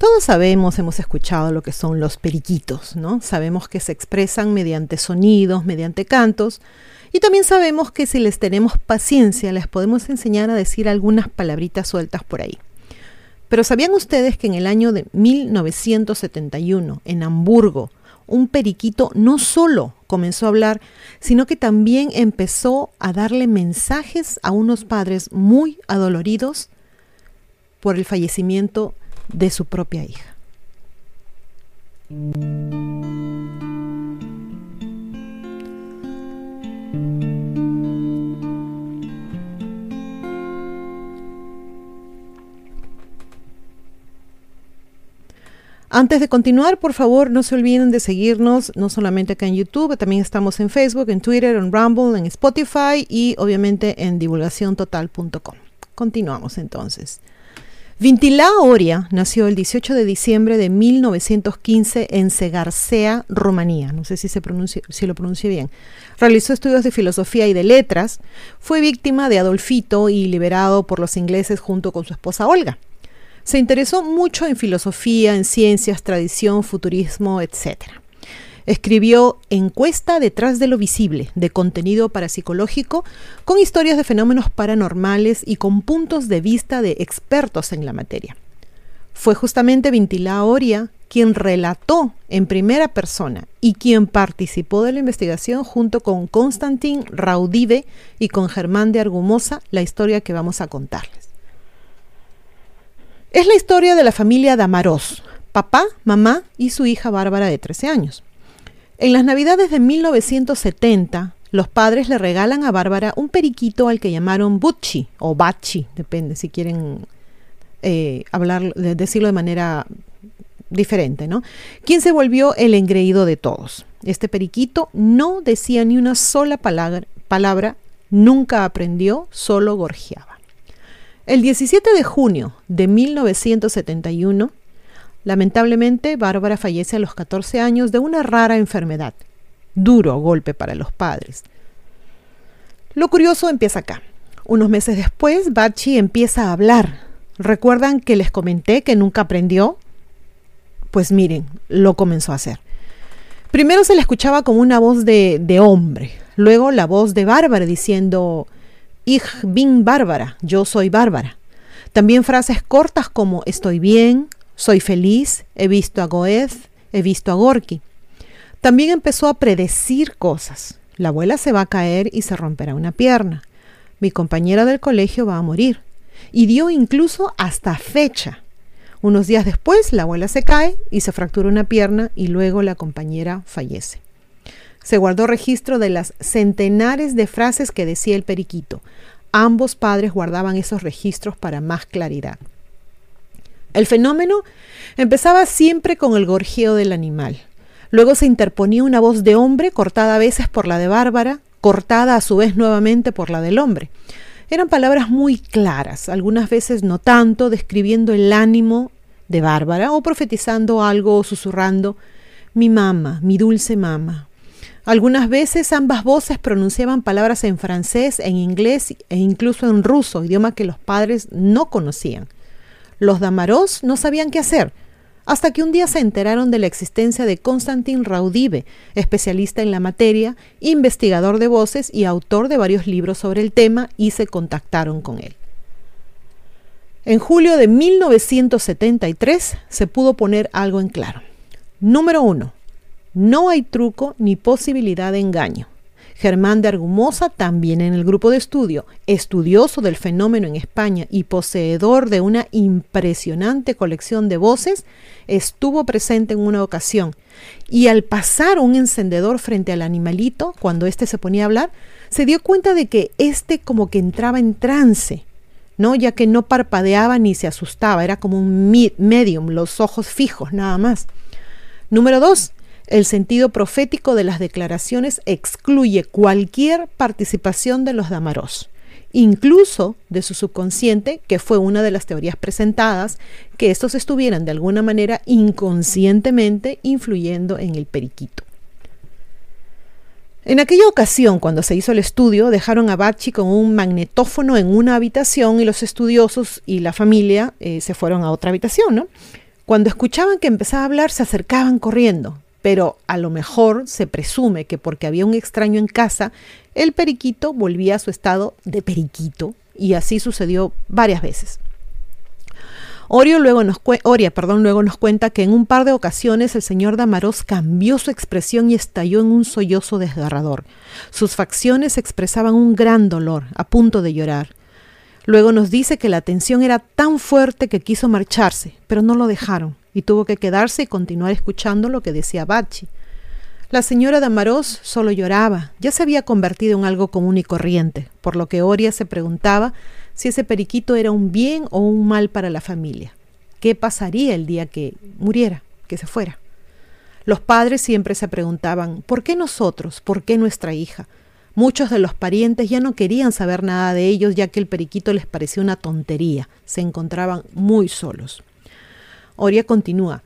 Todos sabemos, hemos escuchado lo que son los periquitos, ¿no? Sabemos que se expresan mediante sonidos, mediante cantos, y también sabemos que si les tenemos paciencia, les podemos enseñar a decir algunas palabritas sueltas por ahí. Pero ¿sabían ustedes que en el año de 1971, en Hamburgo, un periquito no solo comenzó a hablar, sino que también empezó a darle mensajes a unos padres muy adoloridos por el fallecimiento de su propia hija. Antes de continuar, por favor, no se olviden de seguirnos, no solamente acá en YouTube, también estamos en Facebook, en Twitter, en Rumble, en Spotify y obviamente en divulgaciontotal.com. Continuamos entonces. Vintilá Oria nació el 18 de diciembre de 1915 en Segarcea, Rumanía. No sé si, se si lo pronuncie bien. Realizó estudios de filosofía y de letras. Fue víctima de Adolfito y liberado por los ingleses junto con su esposa Olga. Se interesó mucho en filosofía, en ciencias, tradición, futurismo, etc. Escribió Encuesta detrás de lo visible, de contenido parapsicológico, con historias de fenómenos paranormales y con puntos de vista de expertos en la materia. Fue justamente Vintilá Oria quien relató en primera persona y quien participó de la investigación junto con Constantin Raudive y con Germán de Argumosa la historia que vamos a contarles. Es la historia de la familia Damaros, papá, mamá y su hija Bárbara de 13 años. En las navidades de 1970, los padres le regalan a Bárbara un periquito al que llamaron Butchi o Bachi, depende si quieren eh, hablar, decirlo de manera diferente, ¿no? Quien se volvió el engreído de todos. Este periquito no decía ni una sola palabra, palabra nunca aprendió, solo gorjeaba. El 17 de junio de 1971, Lamentablemente, Bárbara fallece a los 14 años de una rara enfermedad. Duro golpe para los padres. Lo curioso empieza acá. Unos meses después, Bachi empieza a hablar. ¿Recuerdan que les comenté que nunca aprendió? Pues miren, lo comenzó a hacer. Primero se le escuchaba como una voz de, de hombre, luego la voz de Bárbara diciendo, Ich bin Bárbara, yo soy Bárbara. También frases cortas como estoy bien, soy feliz, he visto a Goethe, he visto a Gorky. También empezó a predecir cosas. La abuela se va a caer y se romperá una pierna. Mi compañera del colegio va a morir. Y dio incluso hasta fecha. Unos días después, la abuela se cae y se fractura una pierna y luego la compañera fallece. Se guardó registro de las centenares de frases que decía el periquito. Ambos padres guardaban esos registros para más claridad. El fenómeno empezaba siempre con el gorjeo del animal. Luego se interponía una voz de hombre, cortada a veces por la de Bárbara, cortada a su vez nuevamente por la del hombre. Eran palabras muy claras, algunas veces no tanto, describiendo el ánimo de Bárbara o profetizando algo o susurrando, mi mamá, mi dulce mamá. Algunas veces ambas voces pronunciaban palabras en francés, en inglés e incluso en ruso, idioma que los padres no conocían. Los Damaros no sabían qué hacer, hasta que un día se enteraron de la existencia de Constantin Raudive, especialista en la materia, investigador de voces y autor de varios libros sobre el tema, y se contactaron con él. En julio de 1973 se pudo poner algo en claro. Número uno, no hay truco ni posibilidad de engaño. Germán de Argumosa, también en el grupo de estudio, estudioso del fenómeno en España y poseedor de una impresionante colección de voces, estuvo presente en una ocasión y al pasar un encendedor frente al animalito, cuando éste se ponía a hablar, se dio cuenta de que éste como que entraba en trance, ¿no? ya que no parpadeaba ni se asustaba, era como un medium, los ojos fijos nada más. Número dos, el sentido profético de las declaraciones excluye cualquier participación de los Damaros, incluso de su subconsciente, que fue una de las teorías presentadas, que estos estuvieran de alguna manera inconscientemente influyendo en el periquito. En aquella ocasión, cuando se hizo el estudio, dejaron a Bachi con un magnetófono en una habitación y los estudiosos y la familia eh, se fueron a otra habitación. Cuando escuchaban que empezaba a hablar, se acercaban corriendo, pero a lo mejor se presume que porque había un extraño en casa, el periquito volvía a su estado de periquito, y así sucedió varias veces. Orio luego nos Oria luego nos cuenta que en un par de ocasiones el señor Damaros cambió su expresión y estalló en un sollozo desgarrador. Sus facciones expresaban un gran dolor, a punto de llorar. Luego nos dice que la tensión era tan fuerte que quiso marcharse, pero no lo dejaron y tuvo que quedarse y continuar escuchando lo que decía Bachi. La señora Damaros solo lloraba, ya se había convertido en algo común y corriente, por lo que Oria se preguntaba si ese periquito era un bien o un mal para la familia. ¿Qué pasaría el día que muriera, que se fuera? Los padres siempre se preguntaban, ¿por qué nosotros? ¿Por qué nuestra hija? Muchos de los parientes ya no querían saber nada de ellos ya que el periquito les parecía una tontería. Se encontraban muy solos. Oria continúa.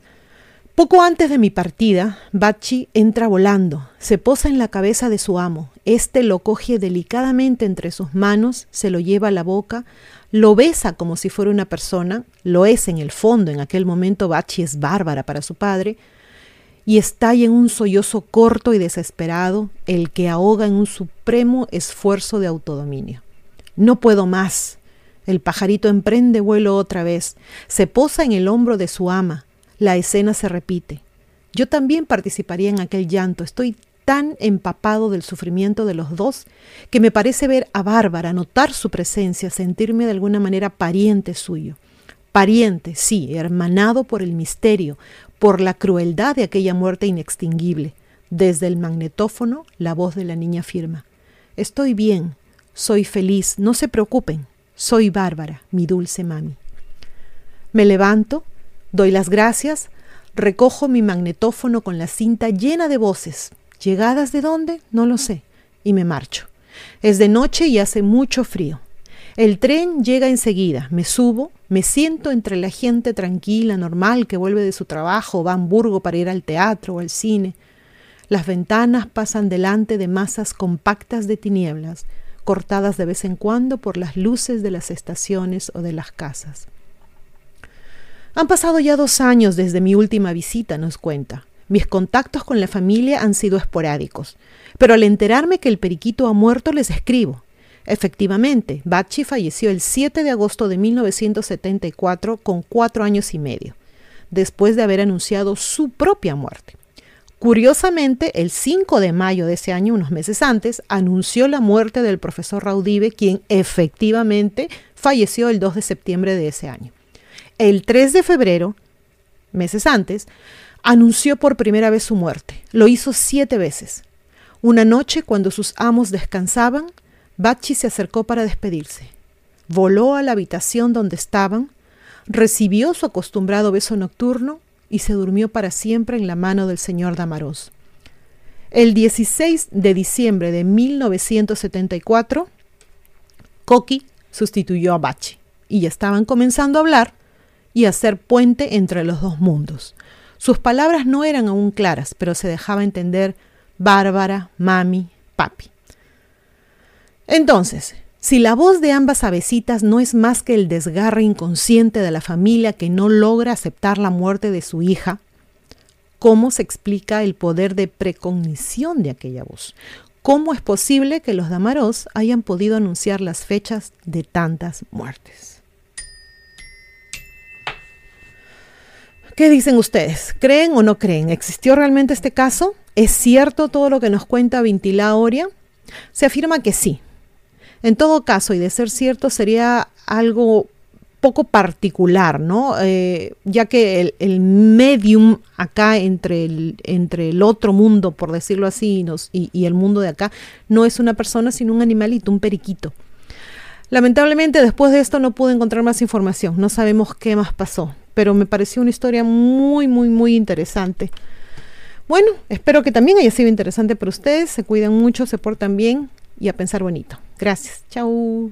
Poco antes de mi partida, Bachi entra volando, se posa en la cabeza de su amo. Este lo coge delicadamente entre sus manos, se lo lleva a la boca, lo besa como si fuera una persona, lo es en el fondo, en aquel momento Bachi es bárbara para su padre, y estalla en un sollozo corto y desesperado, el que ahoga en un supremo esfuerzo de autodominio. No puedo más. El pajarito emprende vuelo otra vez, se posa en el hombro de su ama, la escena se repite. Yo también participaría en aquel llanto. Estoy tan empapado del sufrimiento de los dos que me parece ver a Bárbara, notar su presencia, sentirme de alguna manera pariente suyo. Pariente, sí, hermanado por el misterio, por la crueldad de aquella muerte inextinguible. Desde el magnetófono, la voz de la niña firma. Estoy bien, soy feliz, no se preocupen, soy Bárbara, mi dulce mami. Me levanto, Doy las gracias, recojo mi magnetófono con la cinta llena de voces. ¿Llegadas de dónde? No lo sé. Y me marcho. Es de noche y hace mucho frío. El tren llega enseguida, me subo, me siento entre la gente tranquila, normal, que vuelve de su trabajo va a Hamburgo para ir al teatro o al cine. Las ventanas pasan delante de masas compactas de tinieblas, cortadas de vez en cuando por las luces de las estaciones o de las casas. Han pasado ya dos años desde mi última visita, nos cuenta. Mis contactos con la familia han sido esporádicos, pero al enterarme que el periquito ha muerto les escribo. Efectivamente, Bachi falleció el 7 de agosto de 1974 con cuatro años y medio, después de haber anunciado su propia muerte. Curiosamente, el 5 de mayo de ese año, unos meses antes, anunció la muerte del profesor Raudive, quien efectivamente falleció el 2 de septiembre de ese año. El 3 de febrero, meses antes, anunció por primera vez su muerte. Lo hizo siete veces. Una noche, cuando sus amos descansaban, Bachi se acercó para despedirse. Voló a la habitación donde estaban, recibió su acostumbrado beso nocturno y se durmió para siempre en la mano del señor Damaros. El 16 de diciembre de 1974, Coqui sustituyó a Bachi y ya estaban comenzando a hablar y hacer puente entre los dos mundos. Sus palabras no eran aún claras, pero se dejaba entender Bárbara, Mami, Papi. Entonces, si la voz de ambas avecitas no es más que el desgarre inconsciente de la familia que no logra aceptar la muerte de su hija, ¿cómo se explica el poder de precognición de aquella voz? ¿Cómo es posible que los Damaros hayan podido anunciar las fechas de tantas muertes? ¿Qué dicen ustedes? ¿Creen o no creen? ¿Existió realmente este caso? ¿Es cierto todo lo que nos cuenta Vintilá Oria? Se afirma que sí. En todo caso, y de ser cierto, sería algo poco particular, ¿no? Eh, ya que el, medium acá entre el, otro mundo, por decirlo así, y, y el mundo de acá, no es una persona, sino un animalito, un periquito. Lamentablemente después de esto no pude encontrar más información, no sabemos qué más pasó, pero me pareció una historia muy, muy, muy interesante. Bueno, espero que también haya sido interesante para ustedes, se cuidan mucho, se portan bien y a pensar bonito. Gracias, chao.